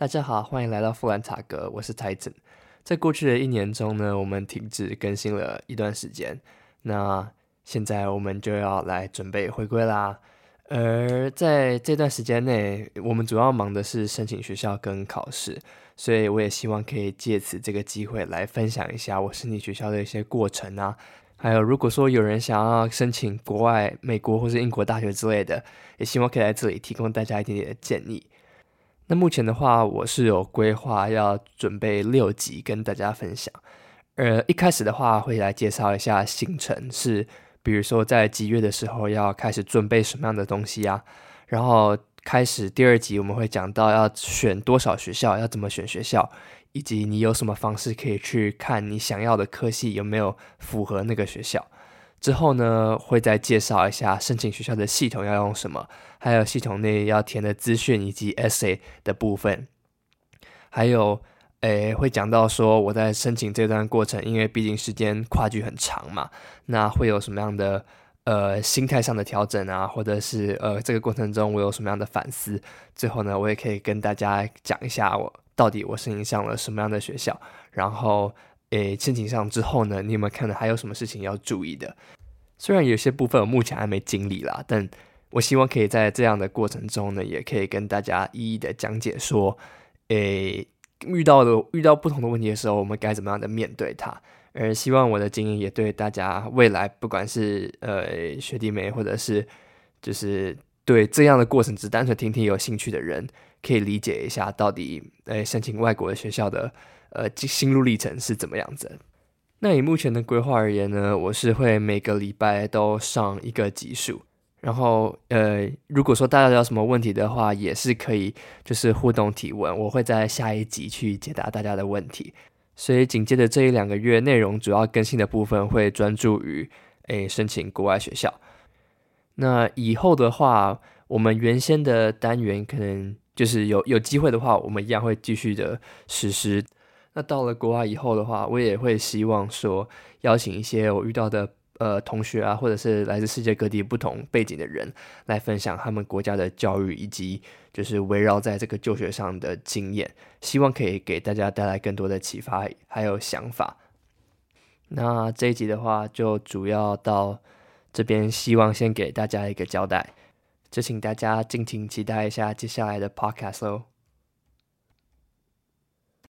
大家好，欢迎来到富兰塔格，我是 Titan。在过去的一年中呢，我们停止更新了一段时间，那现在我们就要来准备回归啦。而在这段时间内，我们主要忙的是申请学校跟考试，所以我也希望可以借此这个机会来分享一下我申请学校的一些过程啊。还有，如果说有人想要申请国外美国或是英国大学之类的，也希望可以在这里提供大家一点点的建议。那目前的话，我是有规划要准备六集跟大家分享。呃，一开始的话会来介绍一下行程，是比如说在几月的时候要开始准备什么样的东西啊。然后开始第二集我们会讲到要选多少学校，要怎么选学校，以及你有什么方式可以去看你想要的科系有没有符合那个学校。之后呢，会再介绍一下申请学校的系统要用什么，还有系统内要填的资讯以及 essay 的部分。还有，诶，会讲到说我在申请这段过程，因为毕竟时间跨距很长嘛，那会有什么样的呃心态上的调整啊，或者是呃这个过程中我有什么样的反思？最后呢，我也可以跟大家讲一下我到底我申请上了什么样的学校，然后。诶，申请上之后呢，你有没有看到还有什么事情要注意的？虽然有些部分我目前还没经历啦，但我希望可以在这样的过程中呢，也可以跟大家一一的讲解说，诶，遇到的遇到不同的问题的时候，我们该怎么样的面对它。而希望我的经验也对大家未来不管是呃学弟妹，或者是就是对这样的过程只单纯听听有兴趣的人，可以理解一下到底诶申请外国的学校的。呃，心路历程是怎么样子？那以目前的规划而言呢，我是会每个礼拜都上一个集数，然后呃，如果说大家有什么问题的话，也是可以就是互动提问，我会在下一集去解答大家的问题。所以紧接着这一两个月，内容主要更新的部分会专注于诶申请国外学校。那以后的话，我们原先的单元可能就是有有机会的话，我们一样会继续的实施。那到了国外以后的话，我也会希望说邀请一些我遇到的呃同学啊，或者是来自世界各地不同背景的人来分享他们国家的教育以及就是围绕在这个就学上的经验，希望可以给大家带来更多的启发还有想法。那这一集的话，就主要到这边，希望先给大家一个交代，就请大家敬请期待一下接下来的 podcast 喽。